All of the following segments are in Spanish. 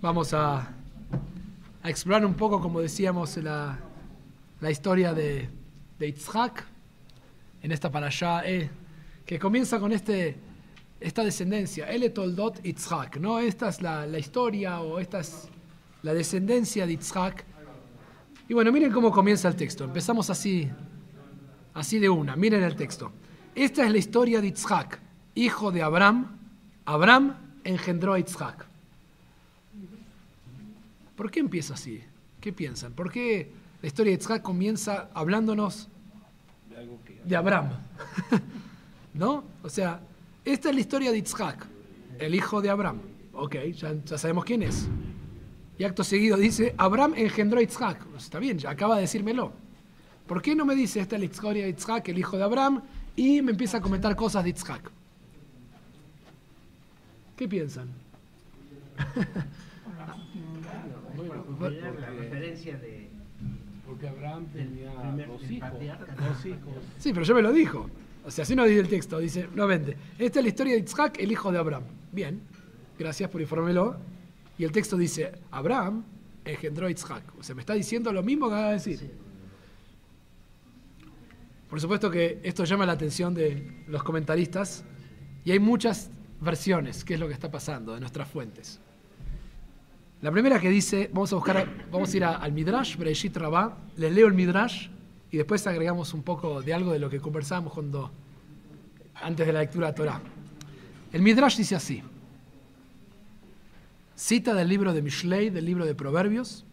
Vamos a, explorar un poco, como decíamos, la, historia de, de Yitzhak en esta parashá, eh, que comienza con este, esta descendencia, El Toldot Yitzhak, ¿no? Esta es la, historia o esta es la descendencia de Yitzhak. Y bueno, miren cómo comienza el texto. Empezamos así, así de una. Miren el texto. Esta es la historia de Yitzhak, hijo de Abraham. Abraham engendró a Yitzhak. ¿Por qué empieza así? ¿Qué piensan? ¿Por qué la historia de Yitzhak comienza hablándonos de Abraham? ¿No? O sea, esta es la historia de Yitzhak, el hijo de Abraham. Ok, ya, ya sabemos quién es. Y acto seguido dice, Abraham engendró a Yitzhak. Pues está bien, ya acaba de decírmelo. ¿Por qué no me dice esta es la historia de Yitzhak, el hijo de Abraham, y me empieza a comentar cosas de Yitzhak? ¿Qué piensan? Porque era la referencia de, Porque Abraham tenía primer- dos hijos. patriarca. Dos hijos. Sí, pero yo me lo dijo. O sea, así no dice el texto. Dice, nuevamente, esta es la historia de Yitzhak, el hijo de Abraham. Bien, gracias por informármelo. Y el texto dice, Abraham engendró a Yitzhak. O sea, me está diciendo lo mismo que acaba de decir. Por supuesto que esto llama la atención de los comentaristas y hay muchas versiones, qué es lo que está pasando de nuestras fuentes. La primera que dice, vamos a buscar, vamos a ir a- al Midrash, Bereshit Rabá, les leo el Midrash y después agregamos un poco de algo de lo que conversábamos cuando, antes de la lectura de Torah. El Midrash dice así, cita del libro de Mishlei, del libro de Proverbios,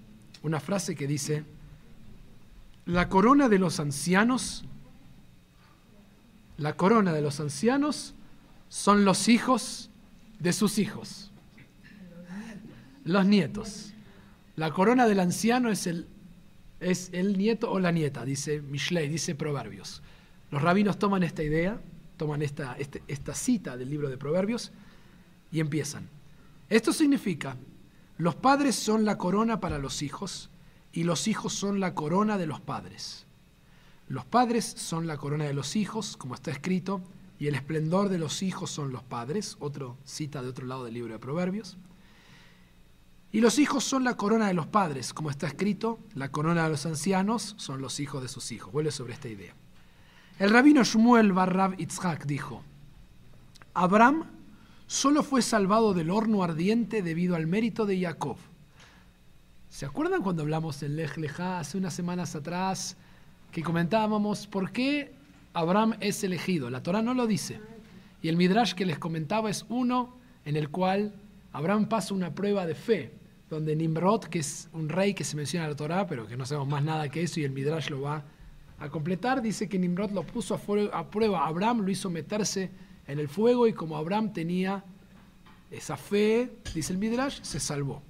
una frase que dice, la corona de los ancianos, la corona de los ancianos son los hijos de sus hijos, los nietos. La corona del anciano es el, es el nieto o la nieta, dice Mishlei, dice Proverbios. Los rabinos toman esta idea, toman esta, este- esta cita del libro de Proverbios y empiezan. Esto significa, los padres son la corona para los hijos y los hijos son la corona de los padres. Los padres son la corona de los hijos, como está escrito, y el esplendor de los hijos son los padres, otro cita de otro lado del libro de Proverbios. Y los hijos son la corona de los padres, como está escrito, la corona de los ancianos son los hijos de sus hijos. Vuelve sobre esta idea. El rabino Shmuel Barrab Itzhak dijo, Abraham solo fue salvado del horno ardiente debido al mérito de Jacob. ¿Se acuerdan cuando hablamos en Lej Lejá hace unas semanas atrás que comentábamos por qué Abraham es elegido? La Torah no lo dice. Y el Midrash que les comentaba es uno en el cual Abraham pasa una prueba de fe, donde Nimrod, que es un rey que se menciona en la Torah, pero que no sabemos más nada que eso y el Midrash lo va a completar, dice que Nimrod lo puso a, a prueba. Abraham lo hizo meterse en el fuego y como Abraham tenía esa fe, dice el Midrash, se salvó.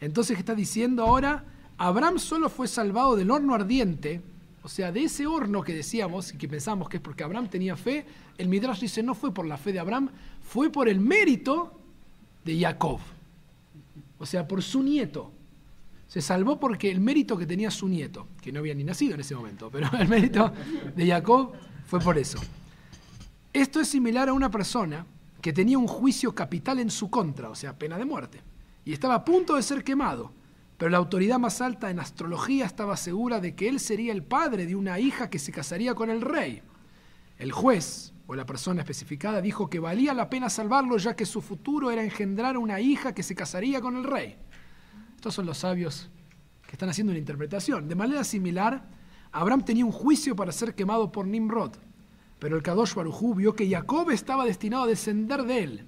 Entonces, ¿qué está diciendo ahora? Abraham solo fue salvado del horno ardiente, o sea, de ese horno que decíamos y que pensamos que es porque Abraham tenía fe. El Midrash dice no fue por la fe de Abraham, fue por el mérito de Jacob, o sea, por su nieto. Se salvó porque el mérito que tenía su nieto, que no había ni nacido en ese momento, pero el mérito de Jacob fue por eso. Esto es similar a una persona que tenía un juicio capital en su contra, o sea, pena de muerte, y estaba a punto de ser quemado, pero la autoridad más alta en astrología estaba segura de que él sería el padre de una hija que se casaría con el rey. El juez o la persona especificada dijo que valía la pena salvarlo ya que su futuro era engendrar una hija que se casaría con el rey. Estos son los sabios que están haciendo una interpretación. De manera similar, Abraham tenía un juicio para ser quemado por Nimrod, pero el Kadosh Barujú vio que Jacob estaba destinado a descender de él.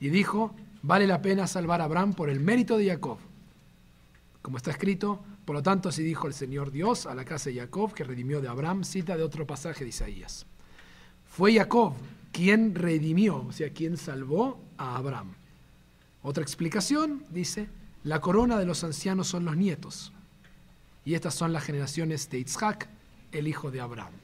Y dijo, vale la pena salvar a Abraham por el mérito de Jacob. Como está escrito, por lo tanto así dijo el Señor Dios a la casa de Jacob que redimió de Abraham, cita de otro pasaje de Isaías. Fue Jacob quien redimió, o sea, quien salvó a Abraham. Otra explicación dice, la corona de los ancianos son los nietos. Y estas son las generaciones de Isaac, el hijo de Abraham.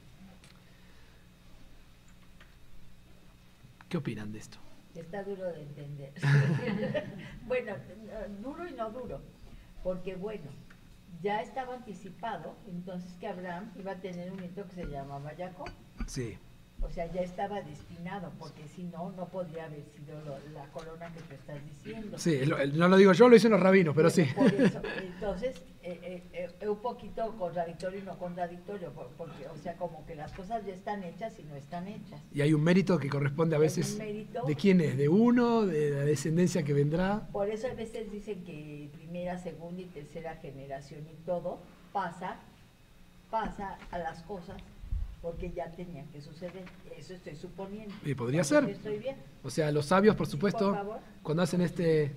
¿Qué opinan de esto? Está duro de entender. bueno, no, duro y no duro, porque bueno, ya estaba anticipado entonces que Abraham iba a tener un nieto que se llamaba Jacob. Sí. O sea, ya estaba destinado, porque si no, no podría haber sido lo- la corona que tú estás diciendo. Sí, lo- no lo digo yo, lo dicen los rabinos, pero sí. Por eso, entonces, eh, eh, eh, es un poquito contradictorio y no contradictorio, por- porque, o sea, como que las cosas ya están hechas y no están hechas. Y hay un mérito que corresponde a veces un mérito. de quién es, de uno, de la descendencia que vendrá. Por eso a veces dicen que primera, segunda y tercera generación y todo pasa, pasa a las cosas porque ya tenían que suceder. Eso estoy suponiendo. Y podría ser. si Estoy bien. O sea, los sabios, por supuesto, por favor. cuando hacen este,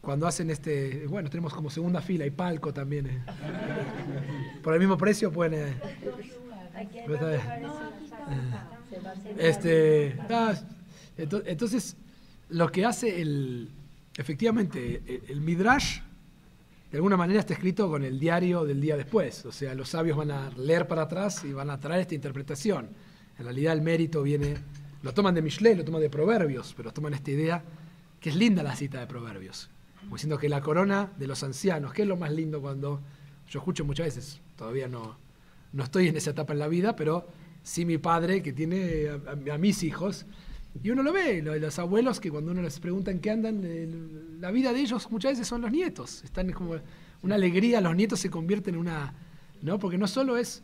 cuando hacen este, bueno, tenemos como segunda fila y palco también. eh. Por el mismo precio pueden, eh, este, ah, ento- entonces, lo que hace el, efectivamente, el, el midrash, de alguna manera está escrito con el diario del día después. O sea, los sabios van a leer para atrás y van a traer esta interpretación. En realidad el mérito viene, lo toman de Mishlei, lo toman de Proverbios, pero toman esta idea, que es linda la cita de Proverbios. Como diciendo que la corona de los ancianos, que es lo más lindo cuando yo escucho muchas veces, todavía no, no estoy en esa etapa en la vida, pero sí mi padre que tiene a mis hijos, y uno lo ve, lo- los abuelos que cuando uno les pregunta en qué andan, el- la vida de ellos muchas veces son los nietos, están como una alegría, los nietos se convierten en una, ¿no? Porque no solo es,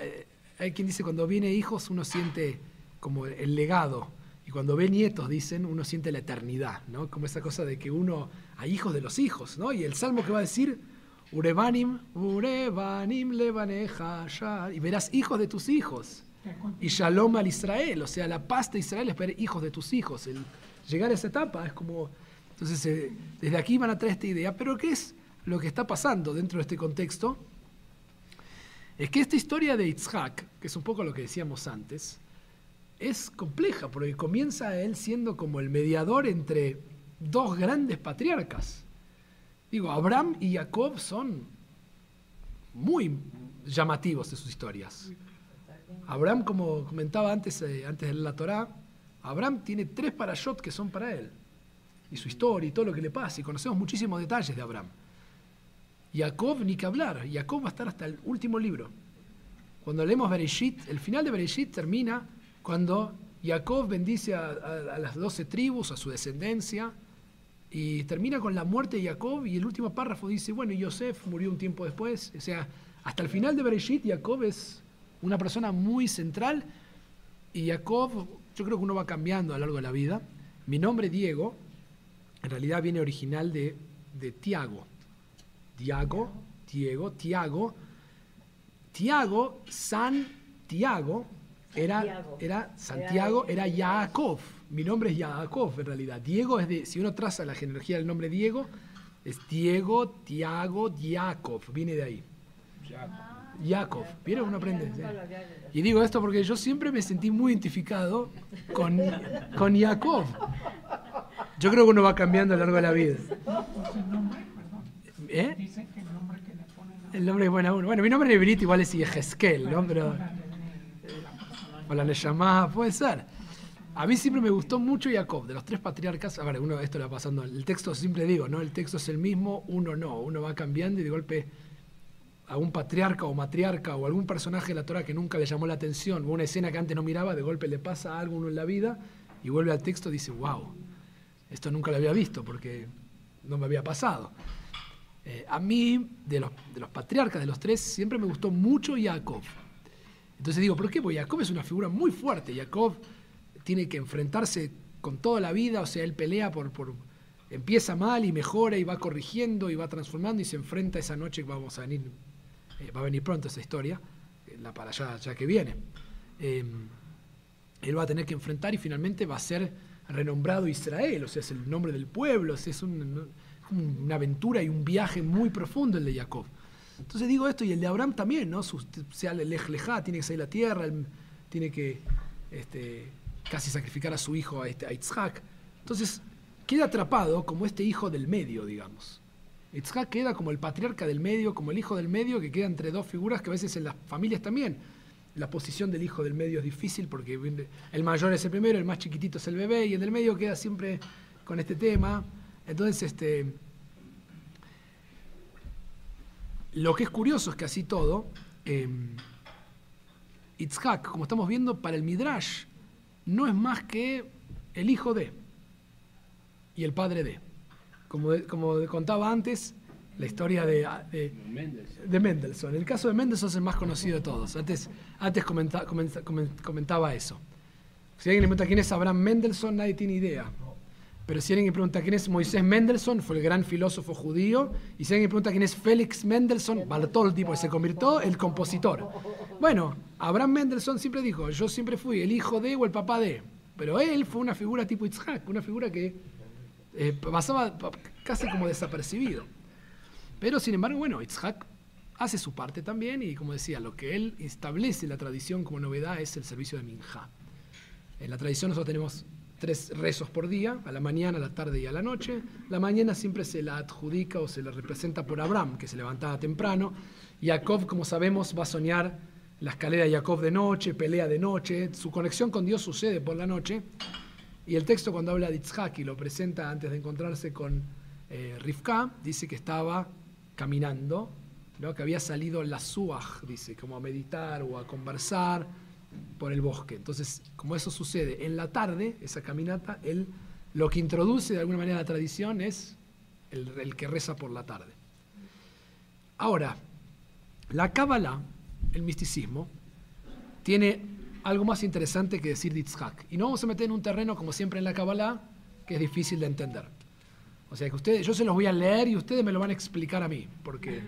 eh, hay quien dice cuando viene hijos uno siente como el legado, y cuando ve nietos, dicen, uno siente la eternidad, ¿no? Como esa cosa de que uno, hay hijos de los hijos, ¿no? Y el salmo que va a decir, Urebanim, Urebanim levaneja, ya", y verás hijos de tus hijos. Y Shalom al Israel, o sea, la paz de Israel es ver hijos de tus hijos. El llegar a esa etapa es como. Entonces, eh, desde aquí van a traer esta idea. Pero, ¿qué es lo que está pasando dentro de este contexto? Es que esta historia de Yitzhak, que es un poco lo que decíamos antes, es compleja, porque comienza él siendo como el mediador entre dos grandes patriarcas. Digo, Abraham y Jacob son muy llamativos de sus historias. Abraham, como comentaba antes, eh, antes de la Torá, Abraham tiene tres parashot que son para él. Y su historia y todo lo que le pasa. Y conocemos muchísimos detalles de Abraham. Jacob, ni que hablar. Jacob va a estar hasta el último libro. Cuando leemos Bereshit, el final de Bereshit termina cuando Jacob bendice a, las doce tribus, a su descendencia, y termina con la muerte de Jacob, y el último párrafo dice, bueno, y Yosef murió un tiempo después. O sea, hasta el final de Bereshit, Jacob es una persona muy central, y Jacob, yo creo que uno va cambiando a lo largo de la vida. Mi nombre, Diego, en realidad viene original de, de Tiago. Diago, Diego, Tiago. Tiago, San Tiago, era, Santiago. era Santiago, era Yaakov. Mi nombre es Yaakov en realidad. Diego es de, si uno traza la genealogía del nombre Diego, es Diego, Tiago, Diakov, viene de ahí. Yaakov, ¿vieron? Uno aprende. Y digo esto porque yo siempre me sentí muy identificado con, con Jacob. Yo creo que uno va cambiando a lo largo de la vida. ¿Eh? Dicen que el nombre es buena uno. Bueno, mi nombre en hebrito igual es Yehezkel, ¿no? Pero. O la Neshama, puede ser. A mí siempre me gustó mucho Jacob, de los tres patriarcas. A ver, uno, esto lo va pasando. El texto siempre digo, ¿no? El texto es el mismo, uno no. Uno va cambiando y de golpe algún patriarca o matriarca o algún personaje de la Torah que nunca le llamó la atención, o una escena que antes no miraba, de golpe le pasa algo a uno en la vida y vuelve al texto y dice, wow, esto nunca lo había visto porque no me había pasado. Eh, a mí, de los, de los patriarcas, de los tres, siempre me gustó mucho Jacob. Entonces digo, ¿por qué? Porque Jacob es una figura muy fuerte. Jacob tiene que enfrentarse con toda la vida, o sea, él pelea por, por... Empieza mal y mejora y va corrigiendo y va transformando y se enfrenta esa noche que vamos a venir, eh, va a venir pronto esa historia, eh, la para allá ya que viene. Eh, él va a tener que enfrentar y finalmente va a ser renombrado Israel, o sea, es el nombre del pueblo, es un- un- una aventura y un viaje muy profundo el de Jacob. Entonces digo esto, y el de Abraham también, ¿no? Su- sea el Lej Lejá, tiene que salir la tierra, tiene que este, casi sacrificar a su hijo, a, este, a Yitzhak. Entonces queda atrapado como este hijo del medio, digamos. Yitzhak queda como el patriarca del medio, como el hijo del medio, que queda entre dos figuras que a veces en las familias también. La posición del hijo del medio es difícil porque el mayor es el primero, el más chiquitito es el bebé, y el del medio queda siempre con este tema. Entonces, este, lo que es curioso es que así todo, eh, Itzhak, como estamos viendo, para el Midrash, no es más que el hijo de y el padre de. Como, como contaba antes, la historia de, de, de, Mendelssohn. El caso de Mendelssohn es el más conocido de todos. Antes, antes comenta, comentaba eso. Si alguien le pregunta quién es Abraham Mendelssohn, nadie tiene idea. Pero si alguien me pregunta quién es Moisés Mendelssohn, fue el gran filósofo judío. Y si alguien me pregunta quién es Félix Mendelssohn, el tipo que se convirtió el compositor. Bueno, Abraham Mendelssohn siempre dijo, yo siempre fui el hijo de o el papá de. Pero él fue una figura tipo Itzhak, una figura que eh, pasaba casi como desapercibido. Pero sin embargo, bueno, Itzhak hace su parte también y como decía, lo que él establece la tradición como novedad es el servicio de Minja. En la tradición nosotros tenemos tres rezos por día, a la mañana, a la tarde y a la noche. La mañana siempre se la adjudica o se la representa por Abraham, que se levantaba temprano. Jacob, como sabemos, va a soñar la escalera de Jacob de noche, pelea de noche. Su conexión con Dios sucede por la noche. Y el texto cuando habla de Itzhak y lo presenta antes de encontrarse con eh, Rivka, dice que estaba caminando, que había salido la suaj, dice, como a meditar o a conversar por el bosque. Entonces, como eso sucede en la tarde, esa caminata, él lo que introduce de alguna manera la tradición es el, que reza por la tarde. Ahora, la Kabbalah, el misticismo, tiene algo más interesante que decir de Y no vamos a meter en un terreno, como siempre en la Kabbalah, que es difícil de entender. O sea que ustedes, yo se los voy a leer y ustedes me lo van a explicar a mí, porque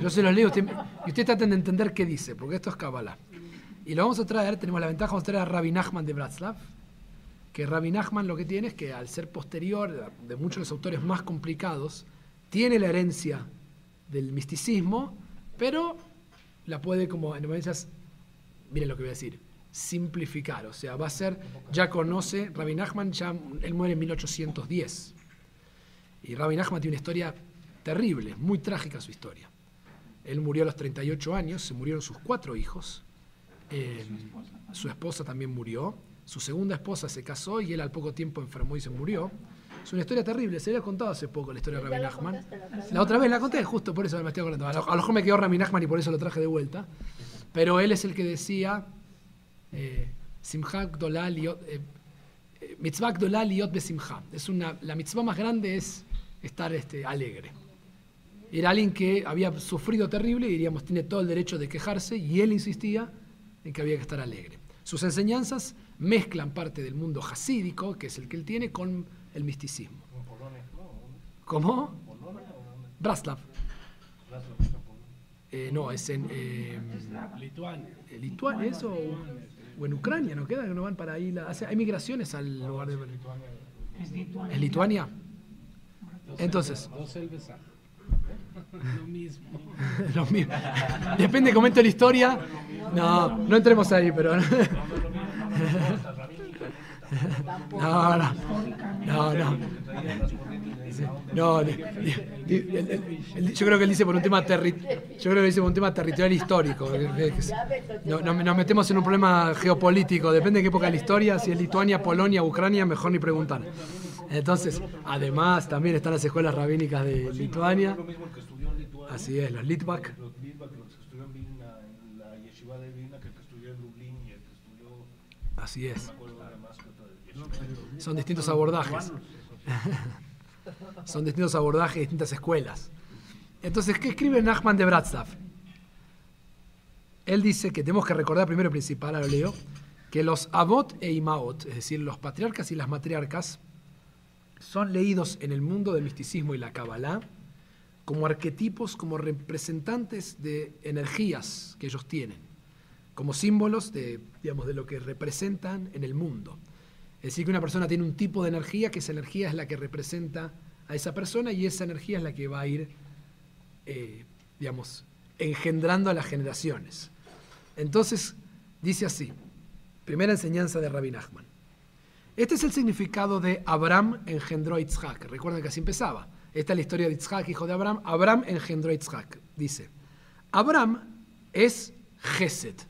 yo se los leo y ustedes traten de entender qué dice, porque esto es Kabbalah. Y lo vamos a traer, tenemos la ventaja, vamos a traer a Rabbi Nachman de Bratslav, que Rabbi Nachman lo que tiene es que al ser posterior de muchos de los autores más complicados, tiene la herencia del misticismo, pero la puede como, en miren lo que voy a decir, simplificar. O sea, va a ser, ya conoce, Rabbi Nachman, ya, él muere en 1810 y Rabbi Nachman tiene una historia terrible, muy trágica su historia. Él murió a los 38 años, se murieron sus cuatro hijos, eh, su esposa también murió, su segunda esposa se casó y él al poco tiempo enfermó y se murió. Es una historia terrible, se le ha contado hace poco la historia de Rabbi Nachman. La, otra vez la conté, justo por eso me estoy acordando. A lo, mejor me quedó Rabbi Nachman y por eso lo traje de vuelta. Pero él es el que decía, eh, Simchak Dolal eh, eh, Mitzvah Besimcha. Es una, la mitzvah más grande es estar este, alegre. Era alguien que había sufrido terrible y diríamos tiene todo el derecho de quejarse y él insistía en que había que estar alegre. Sus enseñanzas mezclan parte del mundo hasídico, que es el que él tiene, con el misticismo. ¿Cómo? Braslav. Eh, no, es en eh, Lituania. ¿Lituania eso? O, en Ucrania, ¿no queda? Que no van para ahí. hay migraciones al lugar de. ¿Es Lituania? ¿Es Lituania? Entonces. Lo mismo. Lo mismo. Depende, comento la historia. No, no entremos ahí, pero. No, no. No, no. No, yo creo que él dice por un tema terri yo creo que dice por un tema territorial histórico. No, nos metemos en un problema geopolítico, depende de qué época de la historia, si es Lituania, Polonia, Ucrania, mejor ni preguntar. Entonces, además, también están las escuelas rabínicas de Lituania. Así es, los Litvak. Así es. Son distintos abordajes. Son distintos abordajes, distintas escuelas. Entonces, ¿qué escribe Nachman de Bratslav? Él dice que tenemos que recordar primero principal, ahora leo, que los Abot e Imaot, es decir, los patriarcas y las matriarcas, son leídos en el mundo del misticismo y la Kabbalah como arquetipos, como representantes de energías que ellos tienen, como símbolos de, digamos, de lo que representan en el mundo. Es decir, que una persona tiene un tipo de energía, que esa energía es la que representa a esa persona y esa energía es la que va a ir, eh, digamos, engendrando a las generaciones. Entonces, dice así, primera enseñanza de Rabbi Nachman. Este es el significado de Abraham engendró a. Recuerden que así empezaba. Esta es la historia de Yitzhak, hijo de Abraham. Abraham engendró a. Dice, Abraham es Geset.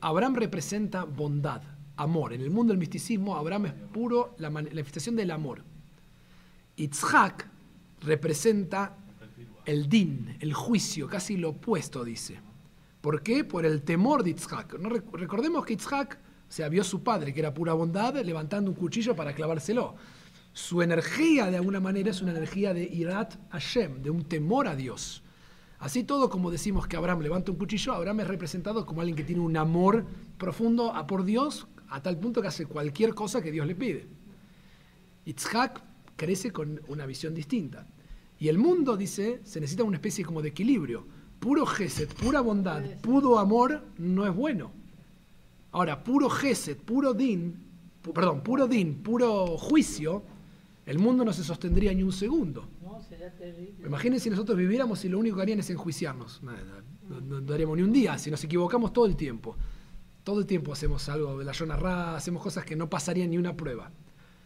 Abraham representa bondad, amor. En el mundo del misticismo, Abraham es puro la manifestación del amor. Yitzhak representa el din, el juicio, casi lo opuesto, dice. ¿Por qué? Por el temor de Yitzhak. ¿No? Recordemos que Yitzhak se vio su padre, que era pura bondad, levantando un cuchillo para clavárselo. Su energía, de alguna manera, es una energía de Irat Hashem, de un temor a Dios. Así todo, como decimos que Abraham levanta un cuchillo, Abraham es representado como alguien que tiene un amor profundo a por Dios, a tal punto que hace cualquier cosa que Dios le pide. Yitzhak crece con una visión distinta. Y el mundo, dice, se necesita una especie como de equilibrio. Puro gesed, pura bondad, puro amor no es bueno. Ahora, puro gesed, puro din, perdón, puro din, puro juicio, el mundo no se sostendría ni un segundo. No, sería terrible. Imagínense si nosotros viviéramos y lo único que harían es enjuiciarnos. No, no, daríamos ni un día, si nos equivocamos todo el tiempo. Todo el tiempo hacemos algo de la Ra, hacemos cosas que no pasarían ni una prueba.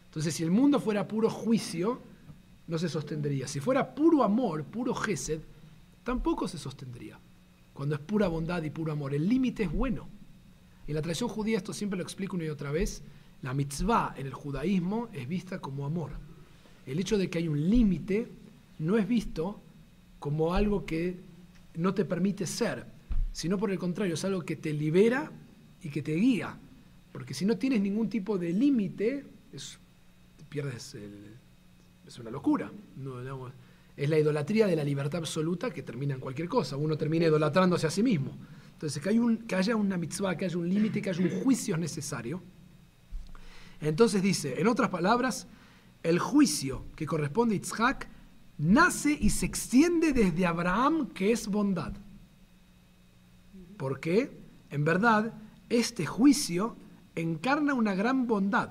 Entonces, si el mundo fuera puro juicio, no se sostendría. Si fuera puro amor, puro gesed, tampoco se sostendría. Cuando es pura bondad y puro amor, el límite es bueno. En la tradición judía, esto siempre lo explico una y otra vez, la mitzvah en el judaísmo es vista como amor. El hecho de que hay un límite no es visto como algo que no te permite ser, sino por el contrario, es algo que te libera y que te guía. Porque si no tienes ningún tipo de límite, pierdes es una locura. es la idolatría de la libertad absoluta que termina en cualquier cosa. Uno termina idolatrándose a sí mismo. Entonces, que, hay un, que haya una mitzvah, que haya un límite, que haya un juicio necesario. Entonces dice, en otras palabras, el juicio que corresponde a Yitzhak nace y se extiende desde Abraham, que es bondad. Porque, en verdad, este juicio encarna una gran bondad,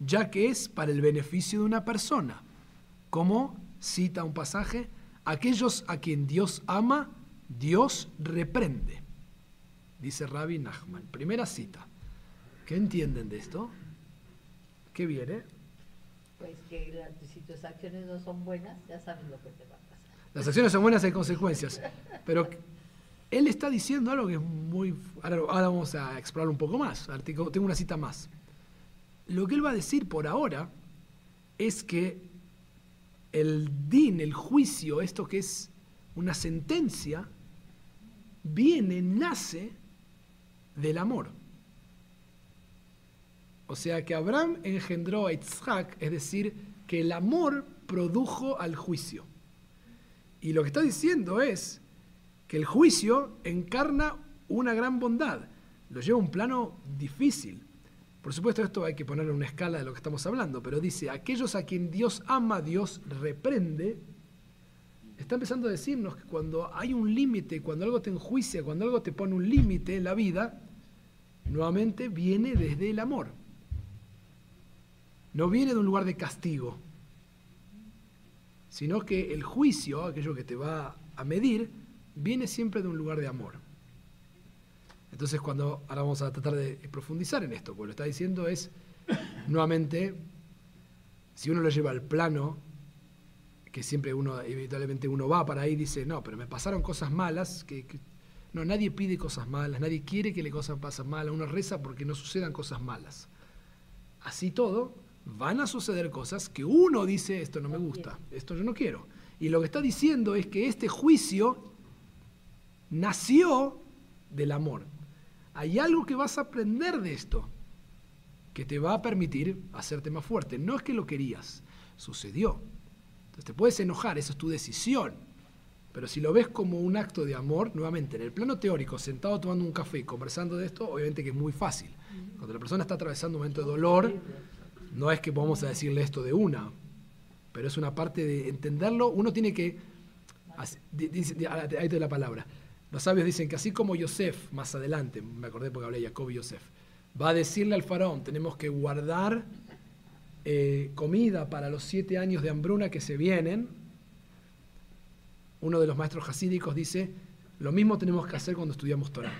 ya que es para el beneficio de una persona. Como cita un pasaje, aquellos a quien Dios ama, Dios reprende. Dice Rabbi Nachman. Primera cita. ¿Qué entienden de esto? ¿Qué viene? Pues que si tus acciones no son buenas, ya sabes lo que te va a pasar. Las acciones son buenas, hay consecuencias. Pero él está diciendo algo que es muy... Ahora, vamos a explorar un poco más. Tengo una cita más. Lo que él va a decir por ahora es que el din, el juicio, esto que es una sentencia, viene, nace del amor. O sea que Abraham engendró a Isaac, es decir, que el amor produjo al juicio. Y lo que está diciendo es que el juicio encarna una gran bondad, lo lleva a un plano difícil. Por supuesto, esto hay que ponerlo en una escala de lo que estamos hablando, pero dice, aquellos a quien Dios ama, Dios reprende. Está empezando a decirnos que cuando hay un límite, cuando algo te enjuicia, cuando algo te pone un límite en la vida, nuevamente viene desde el amor. No viene de un lugar de castigo, sino que el juicio, aquello que te va a medir, viene siempre de un lugar de amor. Entonces, cuando ahora vamos a tratar de profundizar en esto, porque lo está diciendo es, nuevamente, si uno lo lleva al plano, que siempre uno, evidentemente uno va para ahí y dice, no, pero me pasaron cosas malas, que, no, nadie pide cosas malas, nadie quiere que le cosas pasen malas, uno reza porque no sucedan cosas malas. Así todo, van a suceder cosas que uno dice, esto no me gusta, esto yo no quiero. Y lo que está diciendo es que este juicio nació del amor hay algo que vas a aprender de esto que te va a permitir hacerte más fuerte. No es que lo querías, sucedió. Entonces te puedes enojar, esa es tu decisión. Pero si lo ves como un acto de amor, nuevamente, en el plano teórico, sentado tomando un café y conversando de esto, obviamente que es muy fácil. Cuando la persona está atravesando un momento de dolor, no es que podamos decirle esto de una, pero es una parte de entenderlo. Uno tiene que, ahí te la palabra, los sabios dicen que así como Yosef, más adelante, me acordé porque hablé de Jacob y Yosef, va a decirle al faraón, tenemos que guardar eh, comida para los siete años de hambruna que se vienen, uno de los maestros hasídicos dice, lo mismo tenemos que hacer cuando estudiamos Torah.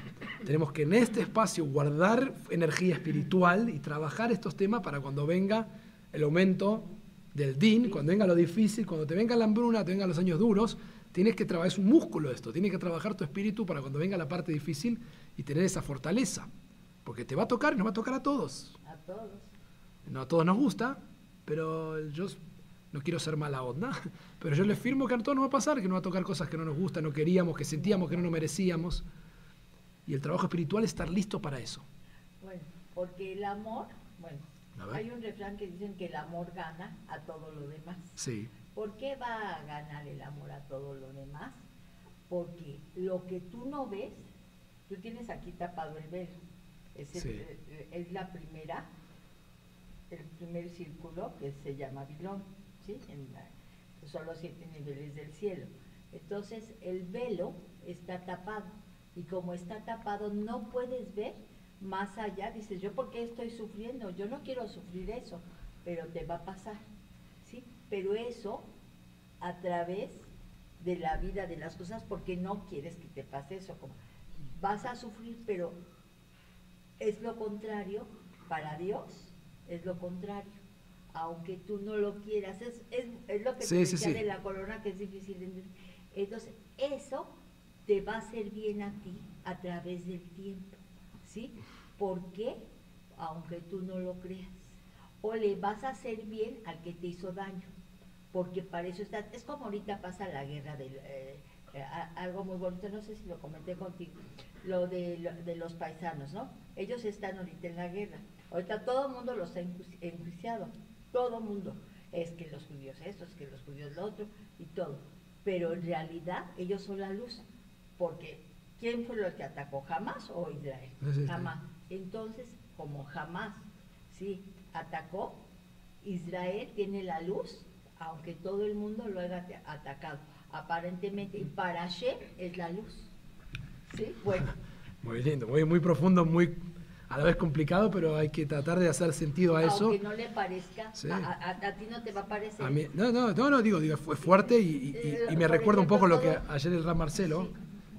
Tenemos que en este espacio guardar energía espiritual y trabajar estos temas para cuando venga el aumento del din, cuando venga lo difícil, cuando te venga la hambruna, te vengan los años duros, Tienes que trabajar, es un músculo esto, tienes que trabajar tu espíritu para cuando venga la parte difícil y tener esa fortaleza. Porque te va a tocar y nos va a tocar a todos. A todos. No a todos nos gusta, pero yo no quiero ser mala onda, pero yo le firmo que a todos nos va a pasar, que nos va a tocar cosas que no nos gustan, no queríamos, que sentíamos que no nos merecíamos. y el trabajo espiritual es estar listo para eso. Bueno, porque el amor, bueno, hay un refrán que dicen que el amor gana a todo lo demás. Sí, ¿Por qué va a ganar el amor a todo lo demás? Porque lo que tú no ves, tú tienes aquí tapado el velo. Es, el- Sí. eh, es la primera, el primer círculo que se llama Bilón, ¿sí? En la- son los siete niveles del cielo. Entonces el velo está tapado y como está tapado no puedes ver más allá. Dices, ¿yo por qué estoy sufriendo? Yo no quiero sufrir eso, pero te va a pasar. Pero eso a través de la vida, de las cosas, porque no quieres que te pase eso. Como, vas a sufrir, pero es lo contrario, para Dios es lo contrario, aunque tú no lo quieras. Es, es, es lo que Sí, te sí, decía sí. de la corona, que es difícil de entender. Entonces, eso te va a hacer bien a ti a través del tiempo, ¿sí? ¿Por qué? Aunque tú no lo creas. O le vas a hacer bien al que te hizo daño, porque para eso está. Es como ahorita pasa la guerra del. eh, eh, algo muy bonito, no sé si lo comenté contigo, lo de, lo- de los paisanos, ¿no? Ellos están ahorita en la guerra. Ahorita todo el mundo los ha enjuici- enjuiciado, todo el mundo. Es que los judíos esto, es que los judíos lo otro y todo. Pero en realidad ellos son la luz, porque ¿quién fue el que atacó? ¿Jamás o Israel? Jamás. Entonces, como jamás, sí, atacó, Israel tiene la luz, aunque todo el mundo lo haya ata- atacado. Aparentemente, y para Hashem es la luz. ¿Sí? Bueno, muy lindo, muy, muy profundo, muy a la vez complicado, pero hay que tratar de hacer sentido a eso. aunque no le parezca, Sí. a, a- a ti no te va a parecer. A mí- no, no, no, no, digo, digo, fue fuerte y, y- y- y me recuerda un poco lo que ayer el Ram Marcelo Sí.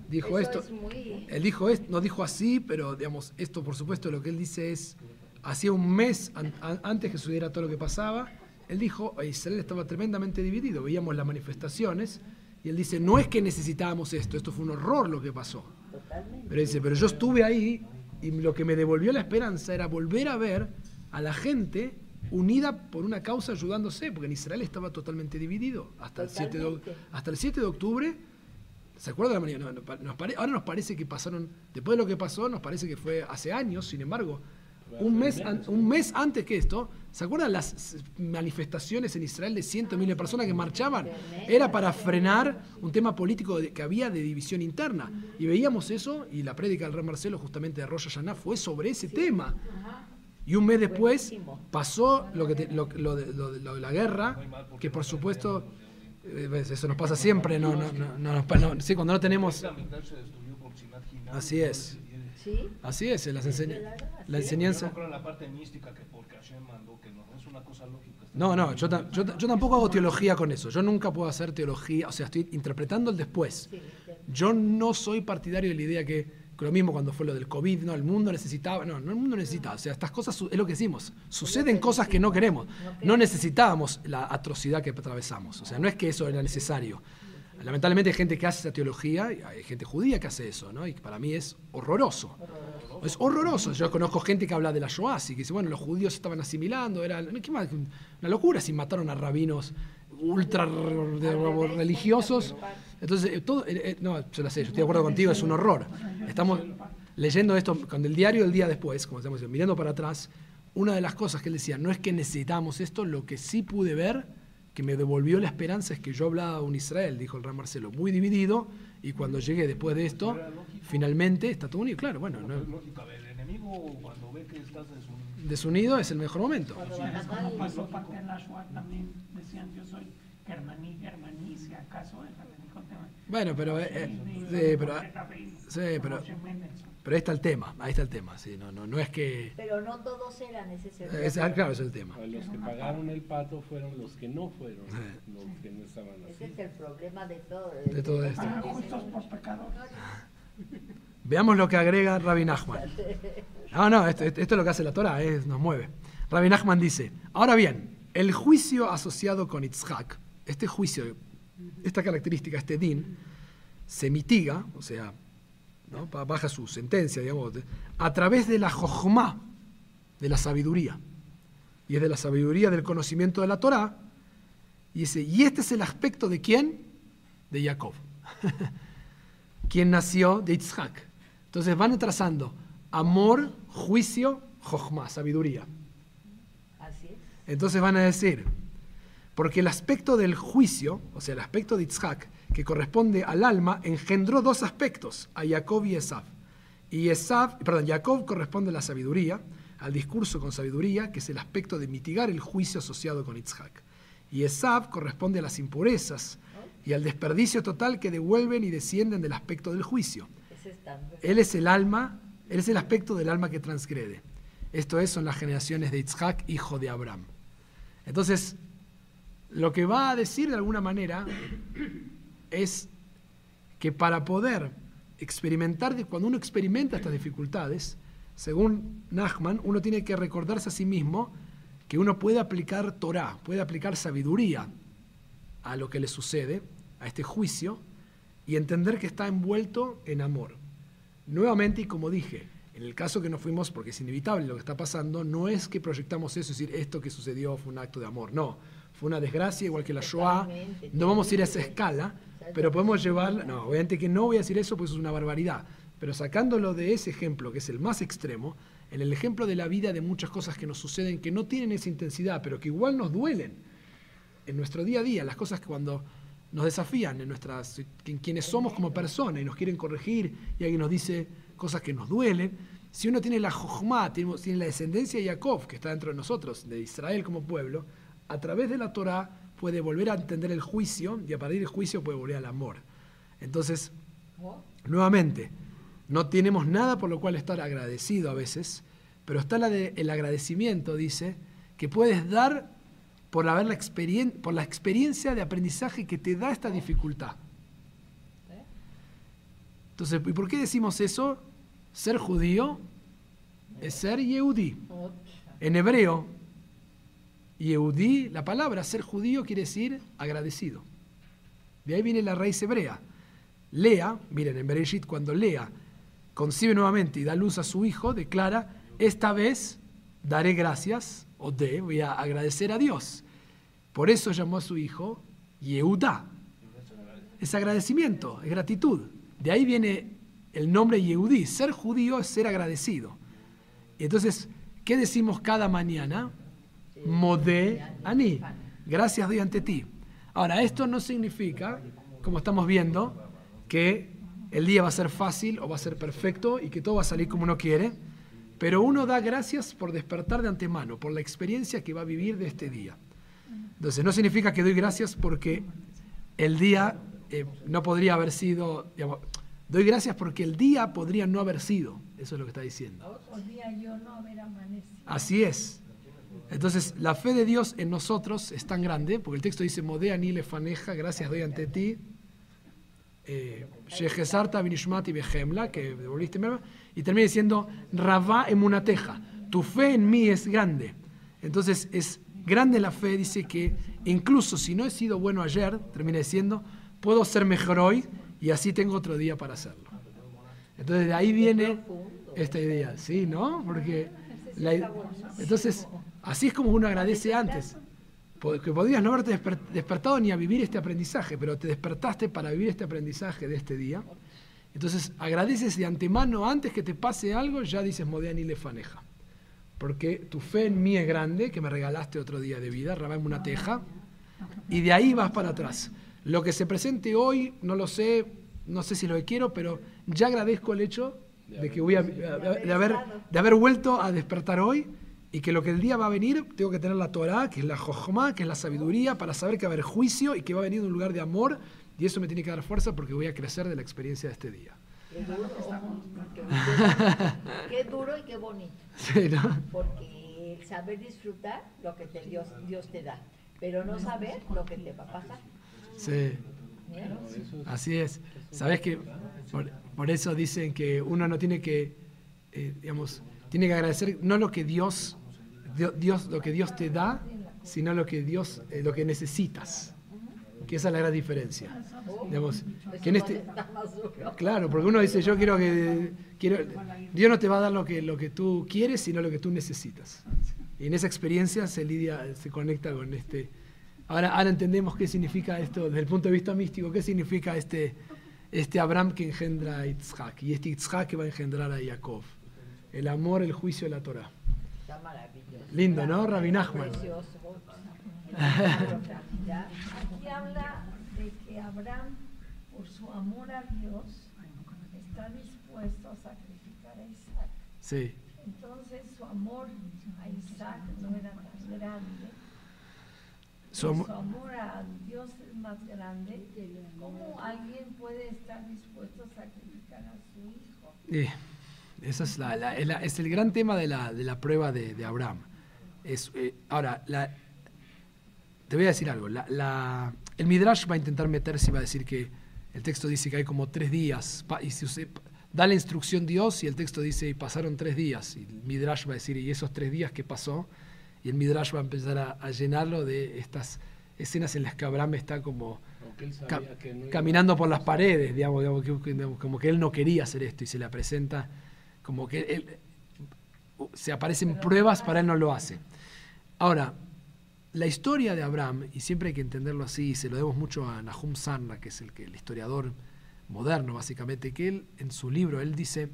dijo Eso esto. es muy- Él dijo esto, no dijo así, pero digamos, esto por supuesto lo que él dice es, hacía un mes an- an- antes que sucediera todo lo que pasaba, él dijo, Israel estaba tremendamente dividido, veíamos las manifestaciones, y él dice, no es que necesitábamos esto, esto fue un horror lo que pasó. Totalmente. Pero dice, pero yo estuve ahí y lo que me devolvió la esperanza era volver a ver a la gente unida por una causa ayudándose, porque en Israel estaba totalmente dividido hasta el 7 de, hasta el 7 de octubre. ¿Se acuerdan de la mañana? No, no, pa- nos pare- ahora nos parece que pasaron, después de lo que pasó, nos parece que fue hace años, sin embargo, un mes, un mes antes que esto, ¿se acuerdan las manifestaciones en Israel de cientos de miles de personas que marchaban? Era para frenar un tema político que había de división interna. Y veíamos eso, y la prédica del rey Marcelo, justamente de Rosh Hashanah, fue sobre ese tema. Y un mes después pasó lo, que te- lo, lo de, lo la guerra, que por supuesto, eh, ves, eso nos pasa siempre, no, no, no, sí, cuando no tenemos... Así es. Así es, las enseña- la. Yo enseñanza... no creo en la parte mística que porque Hashem mandó que no, es una cosa lógica. No, no, yo, ta- yo, ta- yo tampoco hago teología con eso. Yo nunca puedo hacer teología, o sea, estoy interpretando el después. Yo no soy partidario de la idea que, que lo mismo cuando fue lo del COVID, no, el mundo necesitaba, no, no el mundo necesita, o sea, estas cosas es lo que decimos, suceden cosas que no queremos, no necesitábamos la atrocidad que atravesamos, o sea, no es que eso era necesario. Lamentablemente hay gente que hace esa teología, y hay gente judía que hace eso, ¿no? Y para mí es horroroso. Es horroroso. Yo conozco gente que habla de la Shoah, y que dice, bueno, los judíos estaban asimilando, era ¿qué más? una locura si mataron a rabinos ultra religiosos. Entonces, eh, todo, eh, eh, no, yo la sé, yo estoy de acuerdo contigo, es un horror. Estamos leyendo esto con el diario del día después, como estamos mirando para atrás, una de las cosas que él decía, no es que necesitábamos esto, lo que sí pude ver, que me devolvió la esperanza, es que yo hablaba un Israel, dijo el Ram Marcelo, muy dividido, y cuando llegué después de esto, finalmente está todo unido. Claro, bueno, no- el enemigo cuando ve que estás desunido, desunido es el mejor momento. Cuando Sí, van a es como matar, pasó parte de la Shoah también decían yo soy germaní, germaní, si acaso el rabínico tema. Bueno, pero, eh, eh, sí, pero, sí, pero, pero ahí está el tema, ahí está el tema, sí, no, no, no es que... Pero no todos eran ese es- servicio. ah, claro, ese es el tema. Los que pagaron el pato fueron los que no fueron, Sí. los que no estaban Ese así. es el problema de todo. De todo esto. Justos por pecadores. Veamos lo que agrega Rabbi Nachman. No, no, esto, esto- esto es lo que hace la Torah, es- nos mueve. Rabbi Nachman dice, ahora bien, el juicio asociado con Itzhak, este juicio, esta característica, este din, se mitiga, o sea, baja su sentencia, digamos, a través de la jochma, de la sabiduría. Y es de la sabiduría del conocimiento de la Torah. Y, dice, y este es el aspecto de quién? De Jacob. quien nació de Yitzhak. Entonces van trazando amor, juicio, jochma, sabiduría. Así es. Entonces van a decir, porque el aspecto del juicio, o sea, el aspecto de Yitzhak, que corresponde al alma, engendró dos aspectos, a Jacob y Esav. Y Esav, perdón, Jacob corresponde a la sabiduría, al discurso con sabiduría, que es el aspecto de mitigar el juicio asociado con Yitzhak. Y Esav corresponde a las impurezas y al desperdicio total que devuelven y descienden del aspecto del juicio. Él es el alma, él es el aspecto del alma que transgrede. Esto es, son las generaciones de Yitzhak, hijo de Abraham. Entonces, lo que va a decir de alguna manera es que para poder experimentar, cuando uno experimenta estas dificultades, según Nachman, uno tiene que recordarse a sí mismo que uno puede aplicar Torah, puede aplicar sabiduría a lo que le sucede, a este juicio, y entender que está envuelto en amor. Nuevamente, y como dije, en el caso que nos fuimos, porque es inevitable lo que está pasando, no es que proyectamos eso, es decir, esto que sucedió fue un acto de amor, no, fue una desgracia, igual que la Shoah, no vamos a ir a esa escala, pero podemos llevar, no, obviamente que no voy a decir eso, pues es una barbaridad, pero sacándolo de ese ejemplo, que es el más extremo, en el ejemplo de la vida de muchas cosas que nos suceden que no tienen esa intensidad, pero que igual nos duelen, en nuestro día a día, las cosas que cuando nos desafían en nuestras, en quienes somos como personas y nos quieren corregir y alguien nos dice cosas que nos duelen, si uno tiene la tiene, tiene la descendencia de Jacob, que está dentro de nosotros, de Israel como pueblo, a través de la Torah puede volver a entender el juicio y a partir del juicio puede volver al amor. Entonces, nuevamente, no tenemos nada por lo cual estar agradecido a veces, pero está la de, el agradecimiento, dice, que puedes dar por, haber la experien- por la experiencia de aprendizaje que te da esta dificultad. Entonces, ¿y por qué decimos eso? Ser judío es ser Yehudi. En hebreo, Yehudi, la palabra ser judío quiere decir agradecido. De ahí viene la raíz hebrea. Lea, miren, en Bereshit, cuando Lea concibe nuevamente y da luz a su hijo, declara, esta vez daré gracias, o de, voy a agradecer a Dios. Por eso llamó a su hijo Yehuda. Es agradecimiento, es gratitud. De ahí viene el nombre Yehudí. Ser judío es ser agradecido. Entonces, ¿qué decimos cada mañana? Modé ani. Gracias doy ante ti. Ahora, esto no significa, como estamos viendo, que el día va a ser fácil o va a ser perfecto y que todo va a salir como uno quiere, pero uno da gracias por despertar de antemano, por la experiencia que va a vivir de este día. Entonces, no significa que doy gracias porque el día eh, no podría haber sido, digamos, doy gracias porque el día podría no haber sido, eso es lo que está diciendo. Podría yo no haber amanecido. Así es. Entonces, la fe de Dios en nosotros es tan grande, porque el texto dice, Modea ni lefaneja, gracias doy ante ti, eh, Shehesarta binishmati behemla, que devolviste y termina diciendo, Rabá emunateja, tu fe en mí es grande. Entonces, es grande la fe, dice que incluso si no he sido bueno ayer, termina diciendo, puedo ser mejor hoy y así tengo otro día para hacerlo. Entonces, de ahí viene esta idea, ¿sí? ¿No? Porque, la- entonces, así es como uno agradece antes. Porque podrías no haberte desper- despertado ni a vivir este aprendizaje, pero te despertaste para vivir este aprendizaje de este día. Entonces agradeces de antemano, antes que te pase algo, ya dices Modea ni le faneja. Porque tu fe en mí es grande, que me regalaste otro día de vida, rabame una teja, y de ahí vas para atrás. Lo que se presente hoy, no lo sé, no sé si lo que quiero, pero ya agradezco el hecho de que voy a, de haber, de haber vuelto a despertar hoy y que lo que el día va a venir, tengo que tener la Torah, que es la Jochma, que es la sabiduría, para saber que va a haber juicio y que va a venir de un lugar de amor, y eso me tiene que dar fuerza porque voy a crecer de la experiencia de este día. Qué duro, qué, duro y qué bonito. Sí, ¿no? Porque el saber disfrutar lo que te, Dios, Dios te da, pero no saber lo que te va a pasar. Sí, así es. Sabes que por, por eso dicen que uno no tiene que, eh, digamos, tiene que agradecer no lo que Dios, Dio- Dios, lo que Dios te da, sino lo que Dios, eh, lo que necesitas. Que esa es la gran diferencia. Digamos, que en este. Claro, porque uno dice, yo quiero que... Quiero, Dios no te va a dar lo que, lo que tú quieres, sino lo que tú necesitas. Y en esa experiencia se lidia, se conecta con este... Ahora, ahora entendemos qué significa esto desde el punto de vista místico, qué significa este, este Abraham que engendra a Yitzhak y este Yitzhak que va a engendrar a Jacob. El amor, el juicio de la Torah. Está. Lindo, ¿no? Precioso. Ya, Aquí habla de que Abraham, por su amor a Dios, está dispuesto a sacrificar a Isaac. Sí. Entonces su amor a Isaac no era tan grande. Su amor- Su amor a Dios es más grande. ¿Cómo alguien puede estar dispuesto a sacrificar a su hijo? Eh, esa es, la, la- es la- es el gran tema de la, de la prueba de, de Abraham. Es, eh, ahora, la- te voy a decir algo. La, la- el Midrash va a intentar meterse y va a decir que el texto dice que hay como tres días. pa- y si usted da la instrucción Dios y el texto dice y pasaron tres días. Y el Midrash va a decir, ¿y esos tres días qué pasó? Y el Midrash va a empezar a, a llenarlo de estas escenas en las que Abraham está como ca- que no caminando por las paredes, digamos, digamos, que- que- digamos, como que él no quería hacer esto y se le presenta como que él, se aparecen pruebas para él no lo hace. Ahora, la historia de Abraham, y siempre hay que entenderlo así, y se lo debemos mucho a Nahum Sarna, que es el, que, el historiador moderno básicamente, que él en su libro, él dice,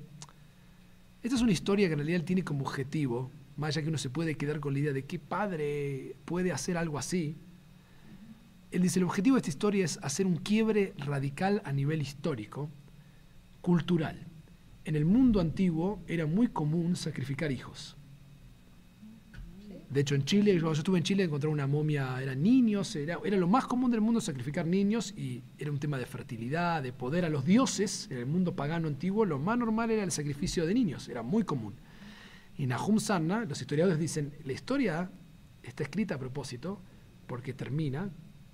esta es una historia que en realidad él tiene como objetivo, más allá que uno se puede quedar con la idea de qué padre puede hacer algo así, él dice, el objetivo de esta historia es hacer un quiebre radical a nivel histórico, cultural. En el mundo antiguo era muy común sacrificar hijos. De hecho, en Chile, cuando yo estuve en Chile, encontré una momia, eran niños, era, era lo más común del mundo sacrificar niños y era un tema de fertilidad, de poder a los dioses. En el mundo pagano antiguo, lo más normal era el sacrificio de niños, era muy común. Y Nahum Sarna, los historiadores dicen, la historia está escrita a propósito porque termina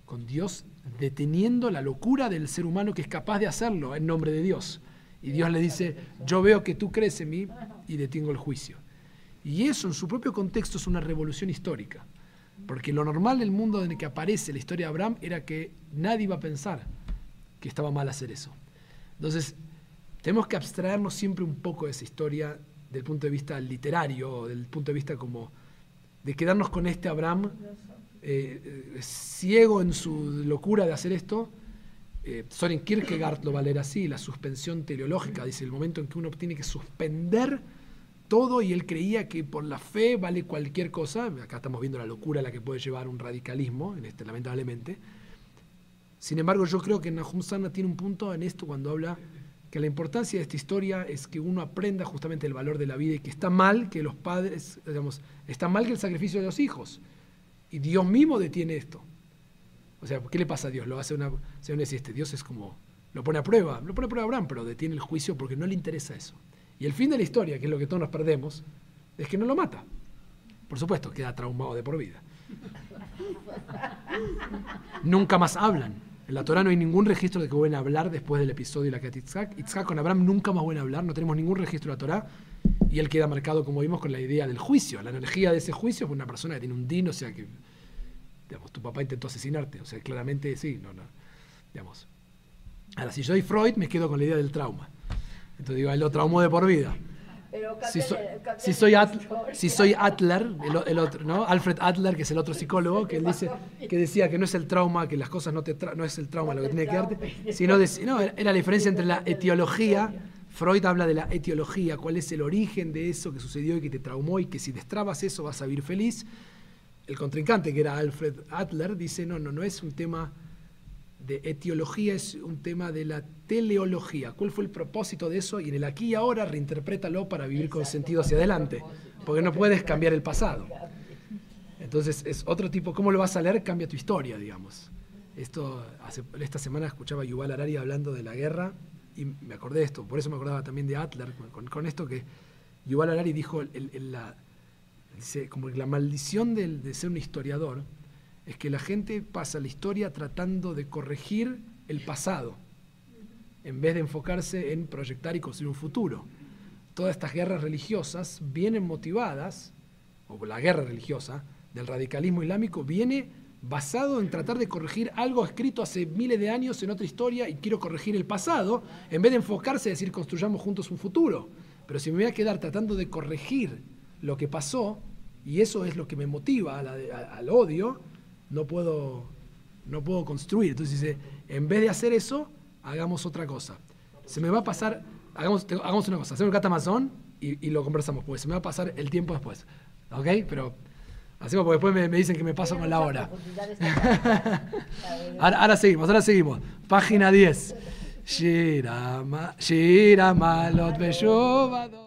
con Dios deteniendo la locura del ser humano que es capaz de hacerlo en nombre de Dios. Y Dios le dice, yo veo que tú crees en mí y detengo el juicio. Y eso en su propio contexto es una revolución histórica. Porque lo normal del mundo en el que aparece la historia de Abraham era que nadie iba a pensar que estaba mal hacer eso. Entonces, tenemos que abstraernos siempre un poco de esa historia del punto de vista literario, del punto de vista como de quedarnos con este Abraham eh, eh, ciego en su locura de hacer esto. Eh, Soren Kierkegaard lo va a leer así, la suspensión teleológica, dice el momento en que uno tiene que suspender todo y él creía que por la fe vale cualquier cosa. Acá estamos viendo la locura a la que puede llevar un radicalismo, este, lamentablemente. Sin embargo, yo creo que Nahum Sana tiene un punto en esto cuando habla que la importancia de esta historia es que uno aprenda justamente el valor de la vida y que está mal que los padres, digamos, está mal que el sacrificio de los hijos. Y Dios mismo detiene esto. O sea, ¿qué le pasa a Dios? Lo hace una. Este Dios es como. Lo pone a prueba, lo pone a prueba Abraham, pero detiene el juicio porque no le interesa eso. Y el fin de la historia, que es lo que todos nos perdemos, es que no lo mata. Por supuesto, queda traumado de por vida. Nunca más hablan. En la Torah no hay ningún registro de que vuelvan a hablar después del episodio de la Kat Itzhak. Itzhak con Abraham nunca más vuelven a hablar, no tenemos ningún registro de la Torah. Y él queda marcado, como vimos, con la idea del juicio. La energía de ese juicio fue una persona que tiene un din, o sea que, digamos, tu papá intentó asesinarte. O sea, claramente sí, no, no. Digamos. Ahora, si yo soy Freud, me quedo con la idea del trauma. Entonces digo, él lo traumó de por vida. Pero Si, so- si soy, la At- historia. si soy Adler, el, el otro, ¿no? Alfred Adler, que es el otro psicólogo, que él dice, que decía que no es el trauma, que las cosas no te tra- no es el trauma lo que tiene que darte, sino de- no, era la diferencia entre la etiología. Freud habla de la etiología, cuál es el origen de eso que sucedió y que te traumó y que si destrabas eso vas a vivir feliz. El contrincante, que era Alfred Adler, dice, no, no, no es un tema de etiología, es un tema de la teleología. ¿Cuál fue el propósito de eso? Y en el aquí y ahora reinterprétalo para vivir con sentido hacia adelante, porque no puedes cambiar el pasado. Entonces es otro tipo, ¿cómo lo vas a leer? Cambia tu historia, digamos. Esto, hace- esta semana escuchaba a Yuval Harari hablando de la guerra y me acordé de esto, por eso me acordaba también de Adler, con, con- con esto que Yuval Harari dijo, el- el- la, como la maldición del- de ser un historiador es que la gente pasa la historia tratando de corregir el pasado, en vez de enfocarse en proyectar y construir un futuro. Todas estas guerras religiosas vienen motivadas, o la guerra religiosa del radicalismo islámico viene basado en tratar de corregir algo escrito hace miles de años en otra historia y quiero corregir el pasado, en vez de enfocarse y decir construyamos juntos un futuro. Pero si me voy a quedar tratando de corregir lo que pasó, y eso es lo que me motiva al odio, no puedo, no puedo construir. Entonces dice, en vez de hacer eso, hagamos otra cosa. Se me va a pasar, hagamos, hagamos una cosa, hacemos el catamazón y, y lo conversamos, porque se me va a pasar el tiempo después. ¿Ok? Pero hacemos porque después me, dicen que me paso con la hora. Ahora, seguimos, ahora seguimos. Página 10. Shirama, Shiramalot Beshuvado.